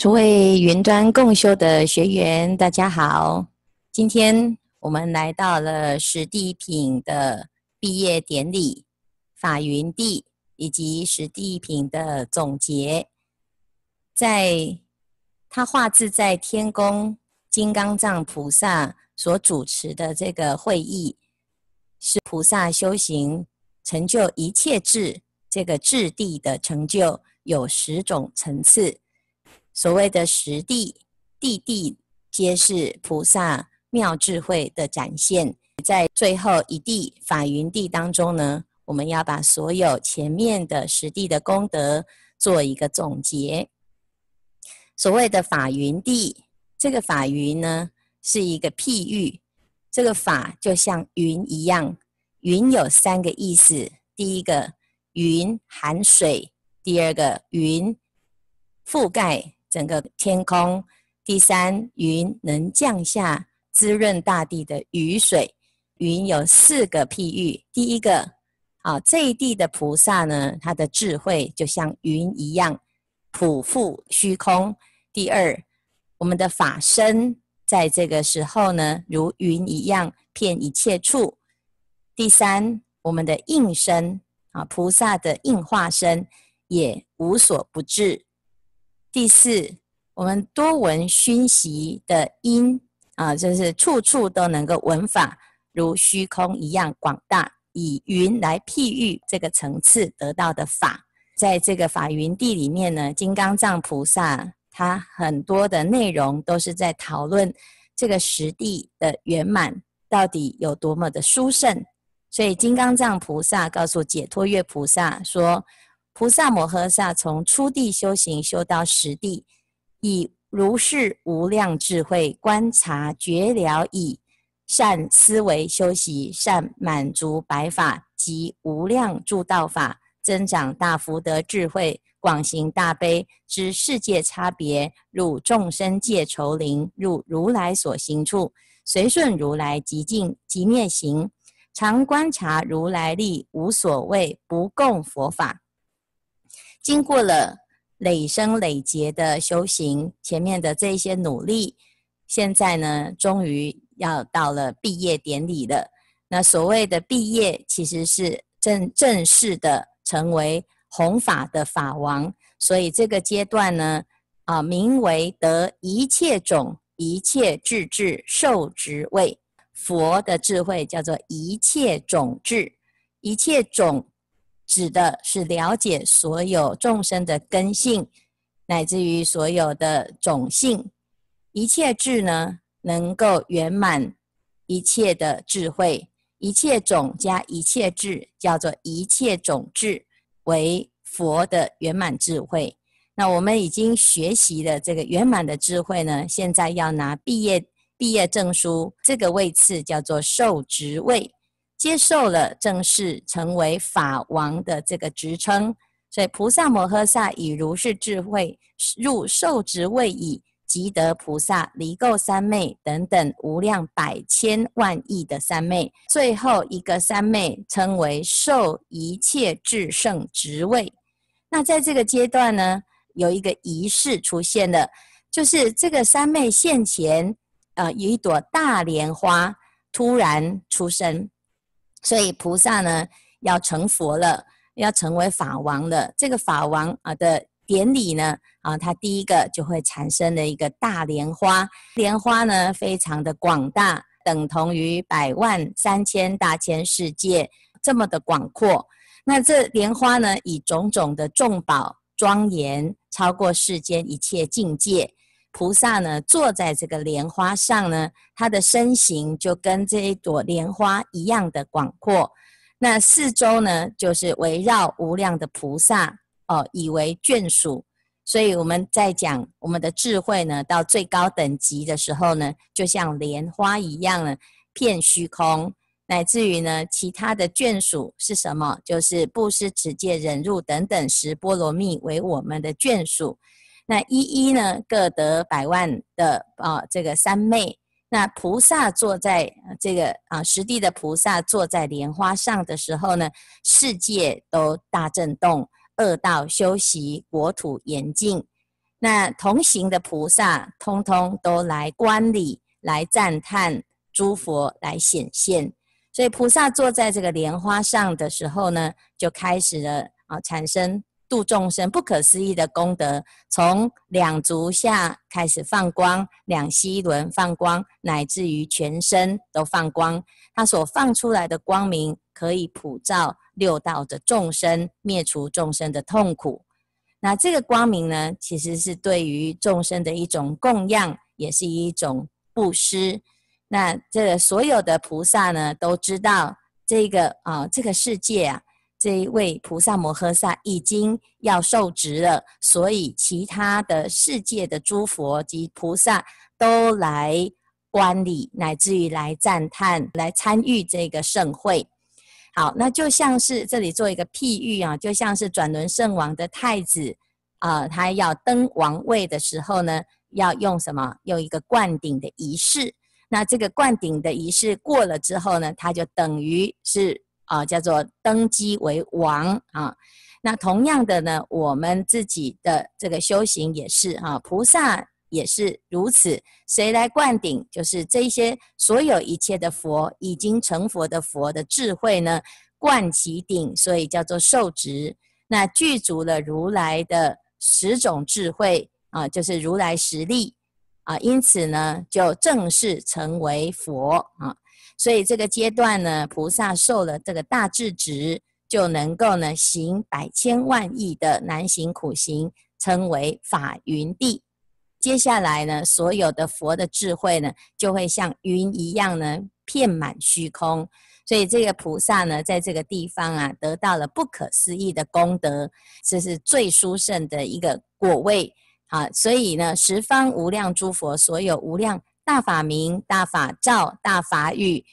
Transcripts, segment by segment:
诸位云端共修的学员，大家好。今天我们来到了史地品的毕业典礼，法云地以及史地品的总结。在他化自在天宫金刚藏菩萨所主持的这个会议，是菩萨修行成就一切智这个智地的成就，有十种层次。所谓的十地，地地皆是菩萨妙智慧的展现。在最后一地法云地当中呢，我们要把所有前面的十地的功德做一个总结。所谓的法云地，这个法云呢是一个譬喻，这个法就像云一样，云有三个意思：第一个云含水，第二个云覆盖。整个天空，第三，云能降下滋润大地的雨水。云有四个譬喻，第一个，啊，这一地的菩萨呢，他的智慧就像云一样，普覆虚空。第二，我们的法身在这个时候呢，如云一样遍一切处。第三，我们的应身啊，菩萨的应化身也无所不至。第四，我们多闻熏习的因啊，就是处处都能够闻法，如虚空一样广大。以云来譬喻这个层次得到的法，在这个法云地里面呢，金刚藏菩萨他很多的内容都是在讨论这个实地的圆满到底有多么的殊胜。所以金刚藏菩萨告诉解脱月菩萨说。菩萨摩诃萨从初地修行修到十地，以如是无量智慧观察觉了以，善思维修习，善满足百法及无量诸道法，增长大福德智慧，广行大悲，知世界差别，入众生界愁林，入如来所行处，随顺如来极静极灭行，常观察如来力，无所谓不共佛法。经过了累生累劫的修行，前面的这些努力，现在呢，终于要到了毕业典礼了。那所谓的毕业，其实是正正式的成为弘法的法王。所以这个阶段呢，啊，名为得一切种、一切智智受持位。佛的智慧叫做一切种智，一切种。指的是了解所有众生的根性，乃至于所有的种性，一切智呢，能够圆满一切的智慧，一切种加一切智，叫做一切种智，为佛的圆满智慧。那我们已经学习了这个圆满的智慧呢，现在要拿毕业毕业证书，这个位次叫做受职位。接受了正式成为法王的这个职称，所以菩萨摩诃萨以如是智慧入受持位已，即得菩萨离垢三昧等等无量百千万亿的三昧，最后一个三昧称为受一切智胜职位。那在这个阶段呢，有一个仪式出现了，就是这个三昧现前，呃，有一朵大莲花突然出生。所以菩萨呢，要成佛了，要成为法王了。这个法王啊的典礼呢，啊，它第一个就会产生了一个大莲花。莲花呢，非常的广大，等同于百万三千大千世界这么的广阔。那这莲花呢，以种种的众宝庄严，超过世间一切境界。菩萨呢，坐在这个莲花上呢，他的身形就跟这一朵莲花一样的广阔。那四周呢，就是围绕无量的菩萨哦，以为眷属。所以我们在讲我们的智慧呢，到最高等级的时候呢，就像莲花一样呢，遍虚空，乃至于呢，其他的眷属是什么？就是布施、持戒、忍辱等等十波罗蜜为我们的眷属。那一一呢，各得百万的啊，这个三昧。那菩萨坐在这个啊，十地的菩萨坐在莲花上的时候呢，世界都大震动，恶道休息，国土严禁。那同行的菩萨，通通都来观礼、来赞叹诸佛来显现。所以菩萨坐在这个莲花上的时候呢，就开始了啊，产生度众生不可思议的功德。从两足下开始放光，两膝轮放光，乃至于全身都放光。他所放出来的光明，可以普照六道的众生，灭除众生的痛苦。那这个光明呢，其实是对于众生的一种供养，也是一种布施。那这个所有的菩萨呢，都知道这个啊、这个世界啊，这一位菩萨摩诃萨已经要受职了，所以其他的世界的诸佛及菩萨都来观礼，乃至于来赞叹，来参与这个盛会。好，那就像是这里做一个譬喻啊，就像是转轮圣王的太子啊、他要登王位的时候呢，要用什么？用一个灌顶的仪式。那这个灌顶的仪式过了之后呢，他就等于是啊，叫做登基为王啊。那同样的呢，我们自己的这个修行也是啊，菩萨也是如此。谁来灌顶？就是这些所有一切的佛已经成佛的佛的智慧呢，灌其顶，所以叫做受职。那具足了如来的十种智慧啊，就是如来实力。啊，因此呢，就正式成为佛啊。所以这个阶段呢，菩萨受了这个大智职，就能够呢行百千万亿的难行苦行，称为法云地。接下来呢，所有的佛的智慧呢，就会像云一样呢，遍满虚空。所以这个菩萨呢，在这个地方啊，得到了不可思议的功德，这是最殊胜的一个果位。啊，所以呢，十方无量诸佛，所有无量大法明、大法照、大法语，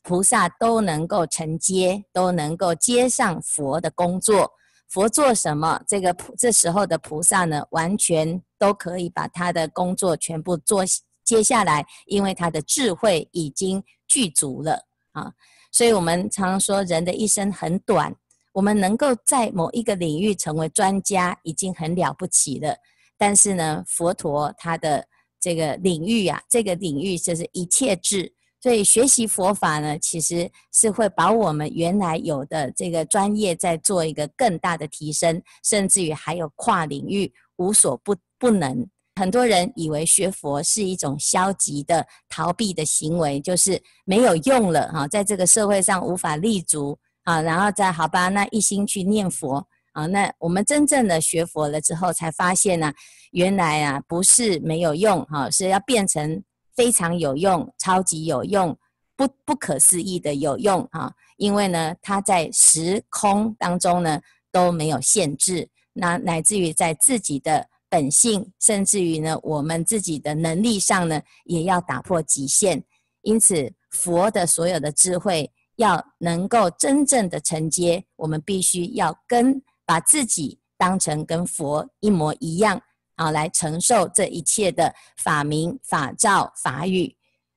菩萨都能够承接，都能够接上佛的工作。佛做什么，这个这时候的菩萨呢，完全都可以把他的工作全部做接下来，因为他的智慧已经具足了啊。所以我们常说，人的一生很短，我们能够在某一个领域成为专家，已经很了不起了。但是呢，佛陀他的这个领域啊，这个领域就是一切智，所以学习佛法呢，其实是会把我们原来有的这个专业再做一个更大的提升，甚至于还有跨领域无所不不能。很多人以为学佛是一种消极的逃避的行为，就是没有用了哈，在这个社会上无法立足啊，然后再好吧，那一心去念佛。啊，那我们真正的学佛了之后，才发现呢、原来啊不是没有用哈，是要变成非常有用、超级有用、不不可思议的有用哈。因为呢，它在时空当中呢都没有限制，那乃至于在自己的本性，甚至于呢我们自己的能力上呢，也要打破极限。因此，佛的所有的智慧要能够真正的承接，我们必须要跟。把自己当成跟佛一模一样啊，来承受这一切的法名、法照、法语。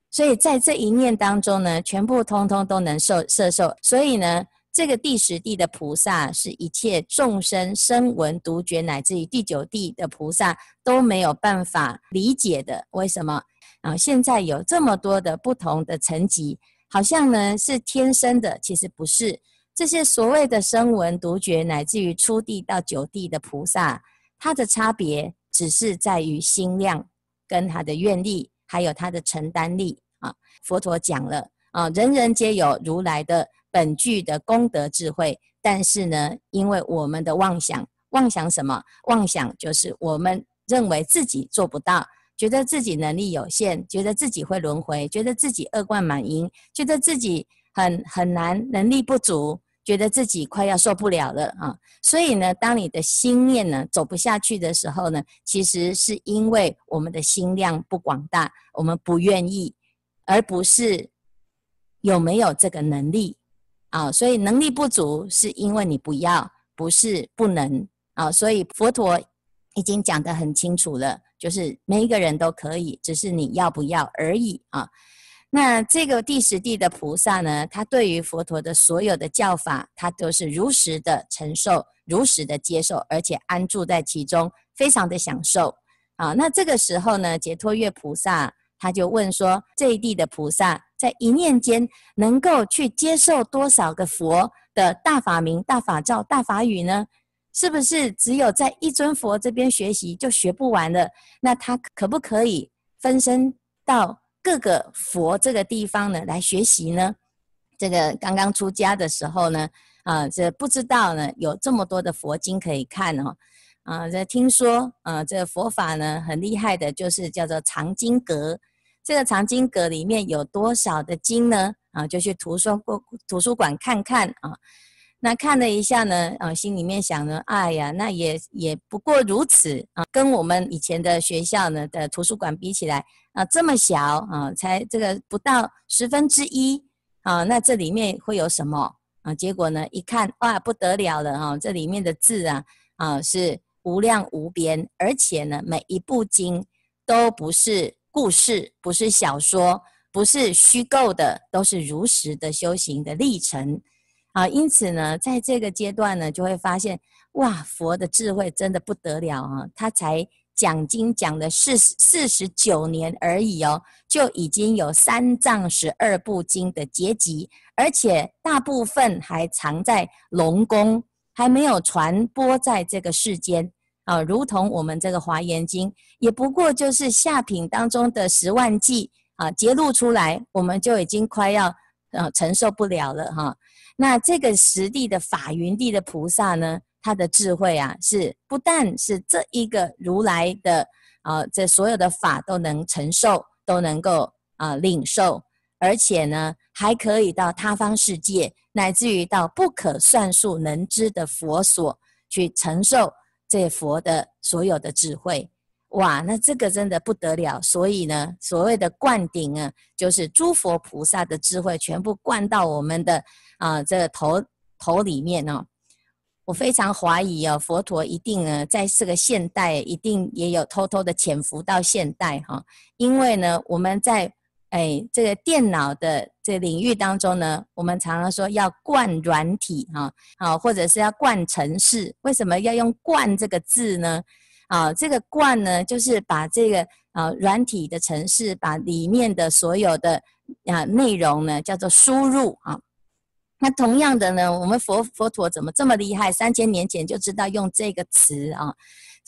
所以在这一念当中呢，全部通通都能受摄受。所以呢，这个第十地的菩萨是一切众生声闻独觉，乃至于第九地的菩萨都没有办法理解的。为什么啊？现在有这么多的不同的层级，好像呢是天生的，其实不是。这些所谓的声闻独觉，乃至于初地到九地的菩萨，它的差别只是在于心量跟他的愿力，还有他的承担力啊。佛陀讲了啊，人人皆有如来的本具的功德智慧，但是呢，因为我们的妄想，妄想什么？妄想就是我们认为自己做不到，觉得自己能力有限，觉得自己会轮回，觉得自己恶贯满盈，觉得自己很很难，能力不足。觉得自己快要受不了了啊，所以呢，当你的心念呢走不下去的时候呢，其实是因为我们的心量不广大，我们不愿意，而不是有没有这个能力啊。所以能力不足是因为你不要，不是不能啊。所以佛陀已经讲得很清楚了，就是每一个人都可以，只是你要不要而已啊。那这个第十地的菩萨呢，他对于佛陀的所有的教法，他都是如实的承受、如实的接受，而且安住在其中，非常的享受。啊，那这个时候呢，解脱月菩萨他就问说：这一地的菩萨在一念间能够去接受多少个佛的大法名、大法照、大法语呢？是不是只有在一尊佛这边学习就学不完了？那他可不可以分身到各个佛这个地方呢来学习呢？这个刚刚出家的时候呢，啊，这不知道呢有这么多的佛经可以看哦。啊，这听说啊，这佛法呢很厉害的，就是叫做藏经阁。这个藏经阁里面有多少的经呢？啊，就去图书过图书馆看看啊。那看了一下呢，啊，心里面想呢，哎呀，那也也不过如此啊，跟我们以前的学校呢的图书馆比起来啊，这么小啊，才这个不到十分之一啊，那这里面会有什么啊？结果呢，一看哇，不得了了哈，这里面的字啊啊是。无量无边，而且呢，每一部经都不是故事，不是小说，不是虚构的，都是如实的修行的历程啊。因此呢，在这个阶段呢，就会发现哇，佛的智慧真的不得了啊！他才讲经讲了四四十九年而已哦，就已经有三藏十二部经的结集，而且大部分还藏在龙宫，还没有传播在这个世间。啊，如同我们这个《华严经》，也不过就是下品当中的十万偈啊，揭露出来，我们就已经快要呃承受不了了哈。那这个十地的法云地的菩萨呢，他的智慧啊，是不但是这一个如来的啊，这所有的法都能承受，都能够啊领受，而且呢，还可以到他方世界，乃至于到不可算数能知的佛所去承受。这佛的所有的智慧，哇，那这个真的不得了。所以呢，所谓的灌顶啊，就是诸佛菩萨的智慧全部灌到我们的啊这个头头里面哦。我非常怀疑哦，佛陀一定呢，在这个现代一定也有偷偷的潜伏到现代哈，因为呢，我们在。哎，这个电脑的这个领域当中呢，我们常常说要灌软体哈，啊，或者是要灌程式。为什么要用“灌”这个字呢？啊，这个“灌”呢，就是把这个啊软体的城市，把里面的所有的啊内容呢，叫做输入啊。那同样的呢，我们佛佛陀怎么这么厉害？三千年前就知道用这个词啊。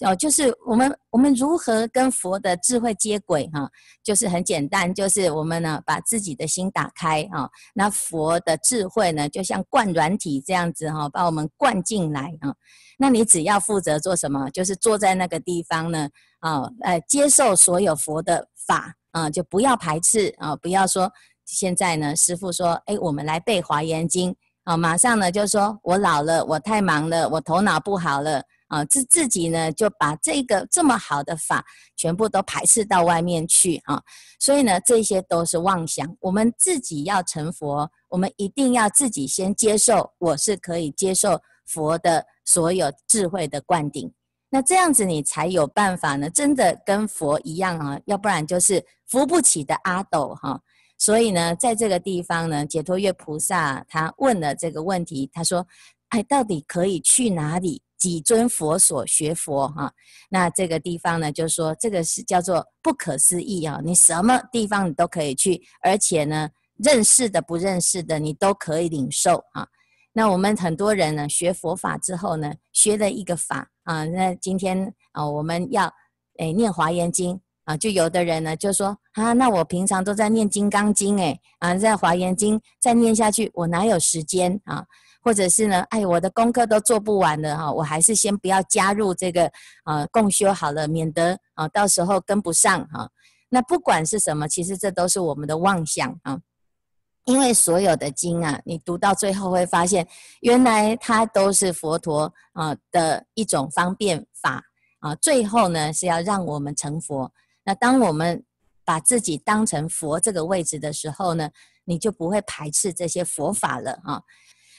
哦，就是我们我们如何跟佛的智慧接轨哈？就是很简单，就是我们呢把自己的心打开啊，那佛的智慧呢就像灌软体这样子哈，把我们灌进来啊。那你只要负责做什么？就是坐在那个地方呢啊，呃，接受所有佛的法啊，就不要排斥啊，不要说现在呢师父说，哎，我们来背华严经啊，马上呢就说我老了，我太忙了，我头脑不好了。啊，自自己呢就把这个这么好的法全部都排斥到外面去啊，所以呢这些都是妄想。我们自己要成佛，我们一定要自己先接受，我是可以接受佛的所有智慧的灌顶。那这样子你才有办法呢，真的跟佛一样啊，要不然就是扶不起的阿斗哈。所以呢，在这个地方呢，解脱月菩萨他问了这个问题，他说：哎，到底可以去哪里？几尊佛所学佛哈，那这个地方呢，就说这个是叫做不可思议啊！你什么地方你都可以去，而且呢，认识的不认识的你都可以领受啊。那我们很多人呢，学佛法之后呢，学了一个法啊，那今天啊，我们要诶念华严经啊，就有的人呢就说啊，那我平常都在念金刚经诶，啊，在华严经再念下去，我哪有时间啊？或者是呢，哎，我的功课都做不完了哈，我还是先不要加入这个啊共修好了，免得啊到时候跟不上哈。那不管是什么，其实这都是我们的妄想啊。因为所有的经啊，你读到最后会发现，原来它都是佛陀啊的一种方便法啊。最后呢是要让我们成佛。那当我们把自己当成佛这个位置的时候呢，你就不会排斥这些佛法了啊。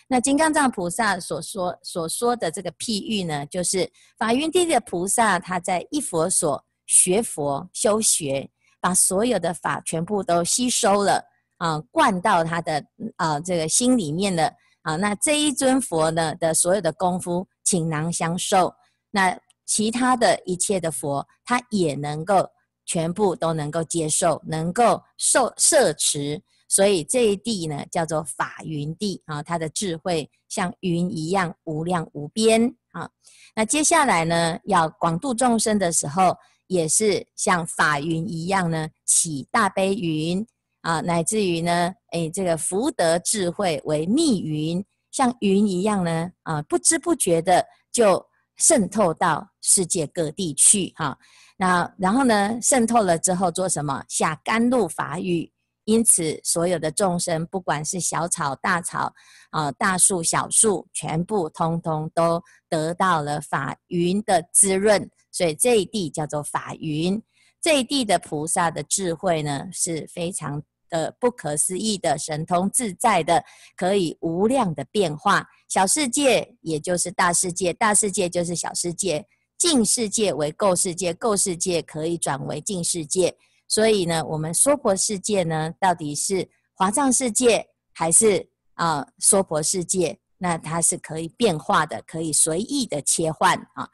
那金刚藏菩萨所说所说的这个譬喻呢，就是法云地的菩萨，他在一佛所学佛修学，把所有的法全部都吸收了啊，灌到他的啊这个心里面的啊。那这一尊佛呢的所有的功夫，倾囊相授，那其他的一切的佛，他也能够全部都能够接受，能够受摄持。所以这一地呢，叫做法云地啊，它的智慧像云一样无量无边啊。那接下来呢，要广度众生的时候，也是像法云一样呢，起大悲云啊，乃至于呢，诶，这个福德智慧为密云，像云一样呢，啊，不知不觉的就渗透到世界各地去哈。那然后呢，渗透了之后做什么？下甘露法雨。因此，所有的众生，不管是小草、大草，啊，大树、小树，全部通通都得到了法云的滋润，所以这一地叫做法云。这一地的菩萨的智慧呢，是非常的不可思议的，神通自在的，可以无量的变化。小世界也就是大世界，大世界就是小世界，净世界为垢世界，垢世界可以转为净世界。所以呢，我们娑婆世界呢，到底是华藏世界还是啊娑婆世界？那它是可以变化的，可以随意的切换啊。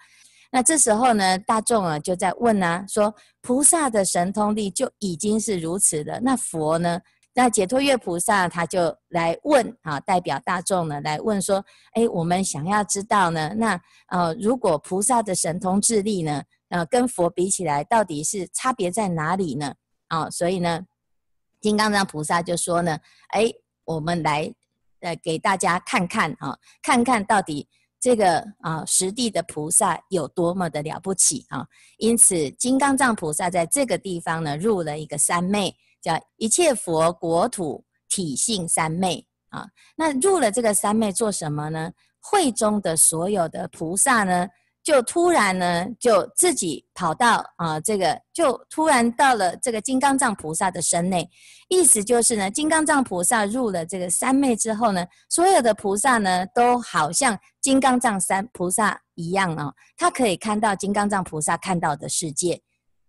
那这时候呢，大众啊就在问啊，说菩萨的神通力就已经是如此的，那佛呢？那解脱月菩萨他就来问啊，代表大众呢来问说：哎，我们想要知道呢，那呃，如果菩萨的神通智力呢？呃，跟佛比起来，到底是差别在哪里呢？啊、所以呢，金刚藏菩萨就说呢，哎，我们来呃给大家看看啊、看看到底这个啊实地的菩萨有多么的了不起啊、因此，金刚藏菩萨在这个地方呢，入了一个三昧，叫一切佛国土体性三昧啊、那入了这个三昧做什么呢？会中的所有的菩萨呢？就突然呢，就自己跑到啊、这个就突然到了这个金刚藏菩萨的身内，意思就是呢，金刚藏菩萨入了这个三昧之后呢，所有的菩萨呢，都好像金刚藏三菩萨一样哦，他可以看到金刚藏菩萨看到的世界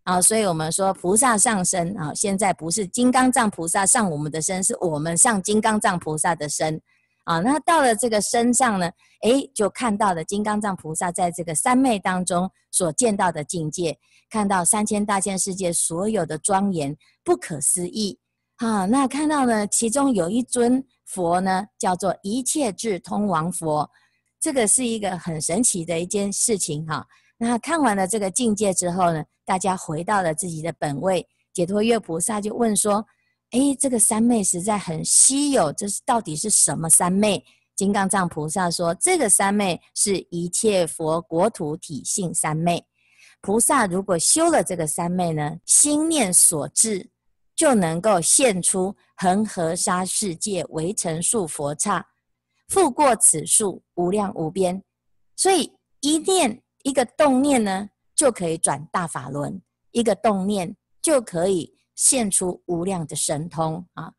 啊，所以我们说菩萨上身啊，现在不是金刚藏菩萨上我们的身，是我们上金刚藏菩萨的身。啊，那到了这个身上呢，诶，就看到了金刚藏菩萨在这个三昧当中所见到的境界，看到三千大千世界所有的庄严不可思议。啊，那看到呢，其中有一尊佛呢，叫做一切智通王佛，这个是一个很神奇的一件事情哈。那看完了这个境界之后呢，大家回到了自己的本位，解脱月菩萨就问说。哎，这个三昧实在很稀有，这是到底是什么三昧？金刚藏菩萨说，这个三昧是一切佛国土体性三昧。菩萨如果修了这个三昧呢，心念所至，就能够现出恒河沙世界为成数佛刹，复过此数无量无边。所以一念一个动念呢，就可以转大法轮；一个动念就可以。现出无量的神通啊！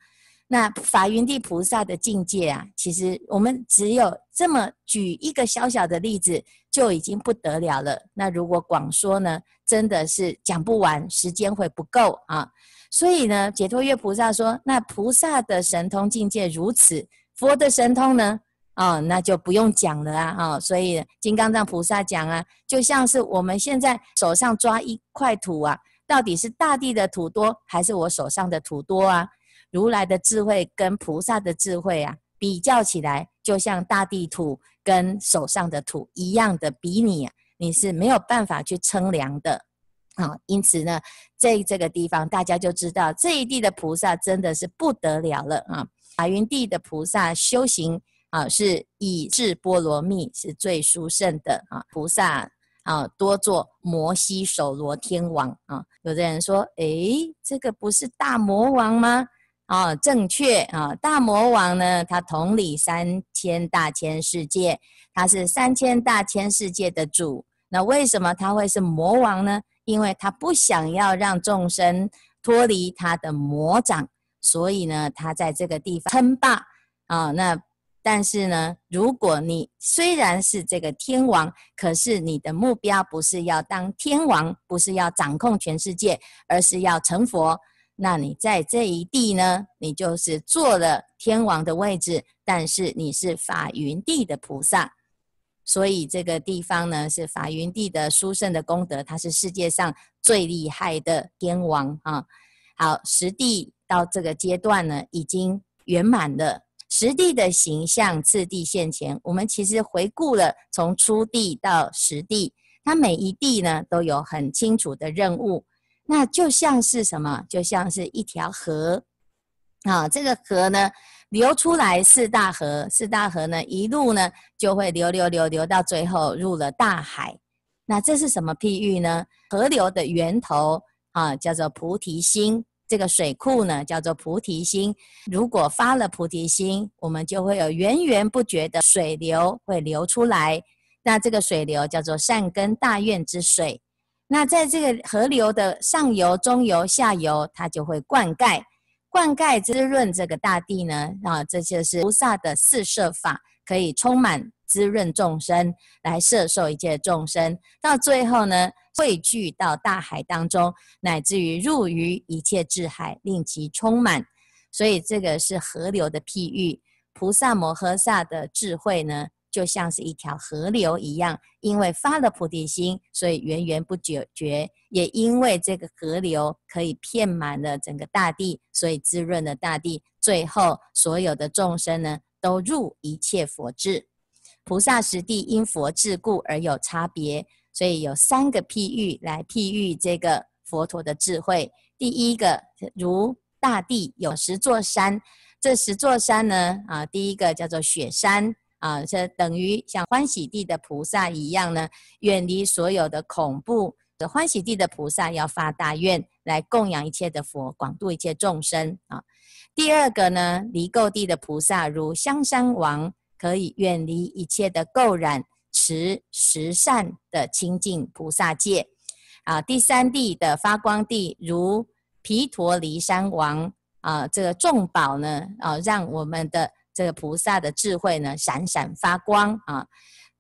那法云地菩萨的境界啊，其实我们只有这么举一个小小的例子，就已经不得了了。那如果广说呢，真的是讲不完，时间会不够啊。所以呢，解脱月菩萨说，那菩萨的神通境界如此，佛的神通呢？啊，那就不用讲了啊！啊，所以金刚藏菩萨讲啊，就像是我们现在手上抓一块土啊。到底是大地的土多，还是我手上的土多啊？如来的智慧跟菩萨的智慧啊，比较起来，就像大地土跟手上的土一样的比拟，你是没有办法去称量的啊。因此呢，在这个地方，大家就知道这一地的菩萨真的是不得了了啊。法云地的菩萨修行啊，是以智波罗蜜是最殊胜的啊，菩萨。啊，多做摩西手罗天王啊！有的人说，诶，这个不是大魔王吗？啊，正确啊！大魔王呢，他统领三千大千世界，他是三千大千世界的主。那为什么他会是魔王呢？因为他不想要让众生脱离他的魔掌，所以呢，他在这个地方称霸啊。那。但是呢，如果你虽然是这个天王，可是你的目标不是要当天王，不是要掌控全世界，而是要成佛，那你在这一地呢，你就是坐了天王的位置，但是你是法云地的菩萨。所以这个地方呢是法云地的殊胜的功德，他是世界上最厉害的天王啊。好，实地到这个阶段呢，已经圆满了。实地的形象次第现前，我们其实回顾了从初地到实地，它每一地呢都有很清楚的任务。那就像是什么？就像是一条河啊，这个河呢流出来四大河，四大河呢一路呢就会流流流流到最后入了大海。那这是什么譬喻呢？河流的源头啊叫做菩提心。这个水库呢，叫做菩提心。如果发了菩提心，我们就会有源源不绝的水流会流出来。那这个水流叫做善根大愿之水。那在这个河流的上游、中游、下游，它就会灌溉、灌溉滋润这个大地呢。啊，这就是菩萨的四摄法，可以充满滋润众生，来摄受一切众生。到最后呢，汇聚到大海当中，乃至于入于一切智海，令其充满。所以这个是河流的譬喻。菩萨摩诃萨的智慧呢，就像是一条河流一样，因为发了菩提心，所以源源不绝绝。也因为这个河流可以遍满了整个大地，所以滋润了大地。最后，所有的众生呢，都入一切佛智。菩萨实地因佛智故而有差别。所以有三个譬喻来譬喻这个佛陀的智慧。第一个，如大地有十座山，这十座山呢，啊，第一个叫做雪山，啊，这等于像欢喜地的菩萨一样呢，远离所有的恐怖。欢喜地的菩萨要发大愿来供养一切的佛，广度一切众生啊。第二个呢，离垢地的菩萨如香山王，可以远离一切的垢染。持十善的清净菩萨戒啊，第三地的发光地如毗陀离山王啊，这个众宝呢啊，让我们的这个菩萨的智慧呢闪闪发光啊。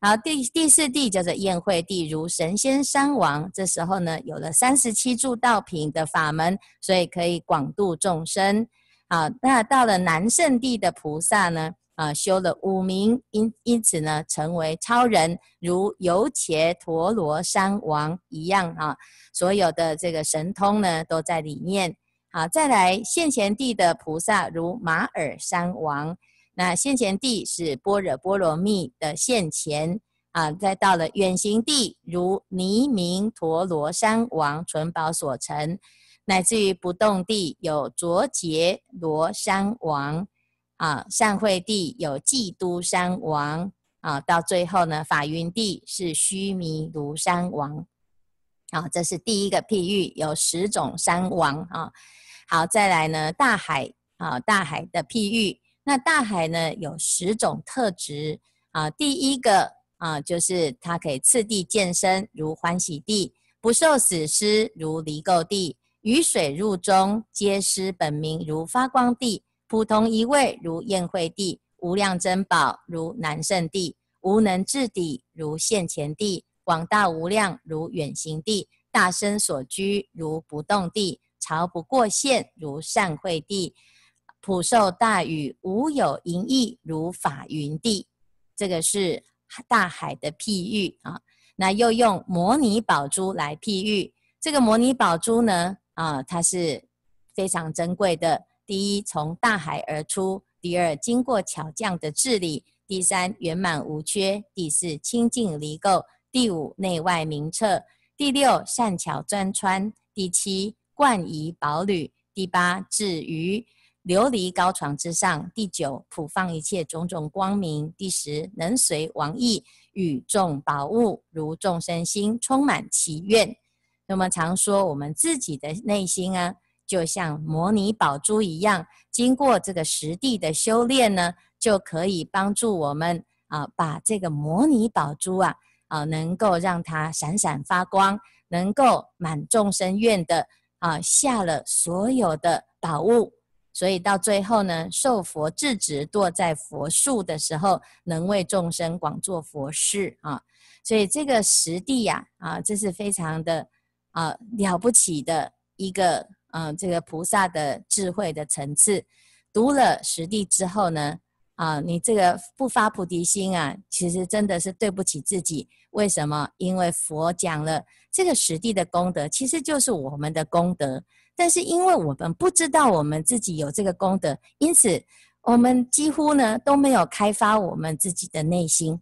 好，第第四地叫做宴会地，如神仙山王，这时候呢有了三十七助道品的法门，所以可以广度众生。好，那到了南胜地的菩萨呢？啊，修了五明，因因此呢，成为超人，如由伽陀罗山王一样啊。所有的这个神通呢，都在里面。好，再来现前地的菩萨，如马尔山王。那现前地是般若波罗蜜的现前啊。再到了远行地，如尼明陀罗山王，纯宝所成，乃至于不动地有卓杰罗山王。啊，善慧地有伎都山王啊，到最后呢，法云地是须弥庐山王。啊，这是第一个譬喻，有十种山王啊。好，再来呢，大海啊，大海的譬喻。那大海呢，有十种特质啊。第一个啊，就是它可以次第见身，如欢喜地；不受死尸，如离垢地；雨水入中，皆失本名，如发光地。普通一味如宴会地，无量珍宝如南胜地，无能至底如现前地，广大无量如远行地，大身所居如不动地，潮不过现如善会地，普受大雨无有垠役如法云地。这个是大海的譬喻啊。那又用摩尼宝珠来譬喻，这个摩尼宝珠呢啊，它是非常珍贵的。第一，从大海而出；第二，经过巧匠的治理；第三，圆满无缺；第四，清净离垢；第五，内外明澈；第六，善巧钻穿；第七，冠仪宝履；第八，置于琉璃高床之上；第九，普放一切种种光明；第十，能随王意与众宝物，如众生心充满祈愿。那么常说我们自己的内心啊。就像摩尼宝珠一样，经过这个实地的修炼呢，就可以帮助我们啊，把这个摩尼宝珠啊啊，能够让它闪闪发光，能够满众生愿的啊，下了所有的宝物，所以到最后呢，受佛制止，堕在佛树的时候，能为众生广做佛事啊。所以这个实地呀啊，这是非常的啊了不起的一个。嗯，这个菩萨的智慧的层次，读了实地之后呢，啊，你这个不发菩提心啊，其实真的是对不起自己。为什么？因为佛讲了这个十地的功德，其实就是我们的功德。但是因为我们不知道我们自己有这个功德，因此我们几乎呢都没有开发我们自己的内心。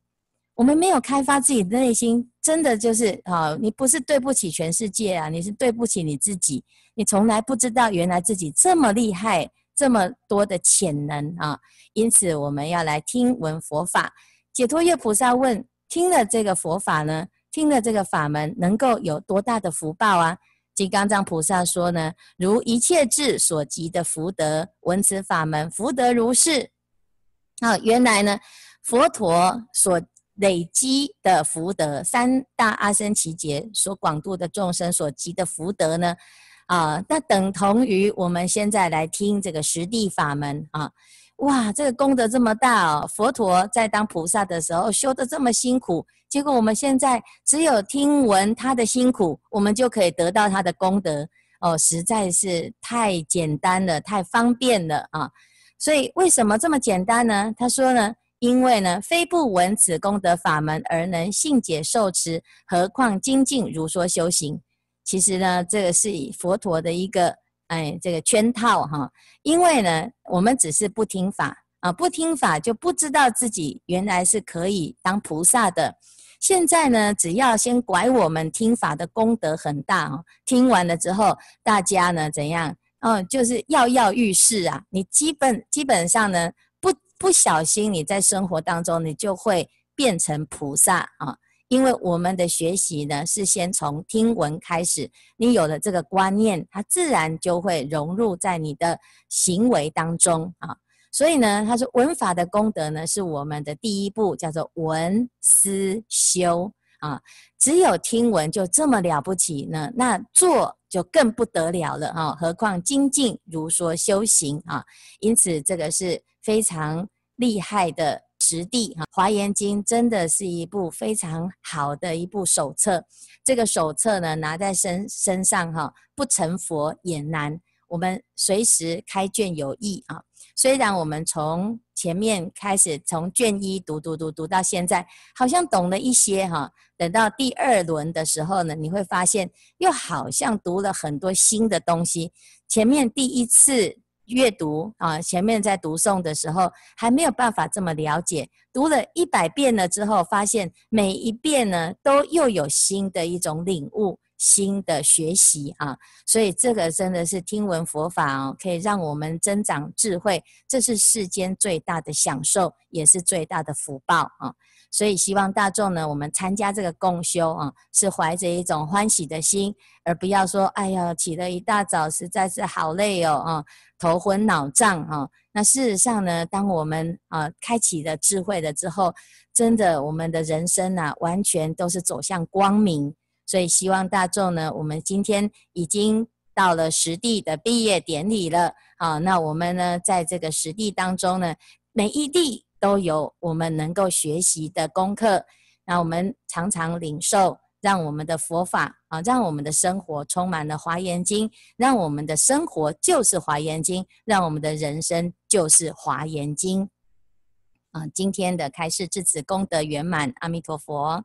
我们没有开发自己的内心，真的就是啊，你不是对不起全世界啊，你是对不起你自己。你从来不知道原来自己这么厉害，这么多的潜能啊！因此我们要来听闻佛法。解脱月菩萨问：听了这个佛法呢？听了这个法门，能够有多大的福报啊？金刚藏菩萨说呢：如一切智所及的福德，闻此法门，福德如是。啊，原来呢，佛陀所累积的福德，三大阿僧祇劫所广度的众生所积的福德呢，啊，那等同于我们现在来听这个十地法门啊，哇，这个功德这么大哦！佛陀在当菩萨的时候修得这么辛苦，结果我们现在只有听闻他的辛苦，我们就可以得到他的功德哦，实在是太简单了，太方便了啊！所以为什么这么简单呢？他说呢。因为呢，非不闻此功德法门而能信解受持，何况精进如说修行？其实呢，这个是以佛陀的一个哎，这个圈套哈。因为呢，我们只是不听法啊，不听法就不知道自己原来是可以当菩萨的。现在呢，只要先拐我们听法的功德很大啊，听完了之后，大家呢怎样？嗯，就是跃跃欲试啊。你基本基本上呢。不小心，你在生活当中，你就会变成菩萨啊！因为我们的学习呢，是先从听闻开始，你有了这个观念，它自然就会融入在你的行为当中啊。所以呢，他说闻法的功德呢，是我们的第一步，叫做闻思修啊。只有听闻就这么了不起呢，那做就更不得了了啊！何况精进如说修行啊，因此这个是。非常厉害的实地哈，《华严经》真的是一部非常好的一部手册。这个手册呢，拿在身身上哈，不成佛也难。我们随时开卷有益啊。虽然我们从前面开始，从卷一读读读读到现在，好像懂了一些哈。等到第二轮的时候呢，你会发现又好像读了很多新的东西。前面第一次。阅读啊，前面在读诵的时候还没有办法这么了解，读了一百遍了之后，发现每一遍呢都又有新的一种领悟、新的学习啊，所以这个真的是听闻佛法哦，可以让我们增长智慧，这是世间最大的享受，也是最大的福报啊。所以希望大众呢，我们参加这个共修啊，是怀着一种欢喜的心，而不要说，哎呀，起了一大早，实在是好累哦，啊，头昏脑胀啊。那事实上呢，当我们啊开启了智慧了之后，真的，我们的人生啊，完全都是走向光明。所以希望大众呢，我们今天已经到了实地的毕业典礼了啊，那我们呢，在这个实地当中呢，每一地。都有我们能够学习的功课，那我们常常领受，让我们的佛法啊，让我们的生活充满了华严经，让我们的生活就是华严经，让我们的人生就是华严经。啊，今天的开示至此功德圆满，阿弥陀佛。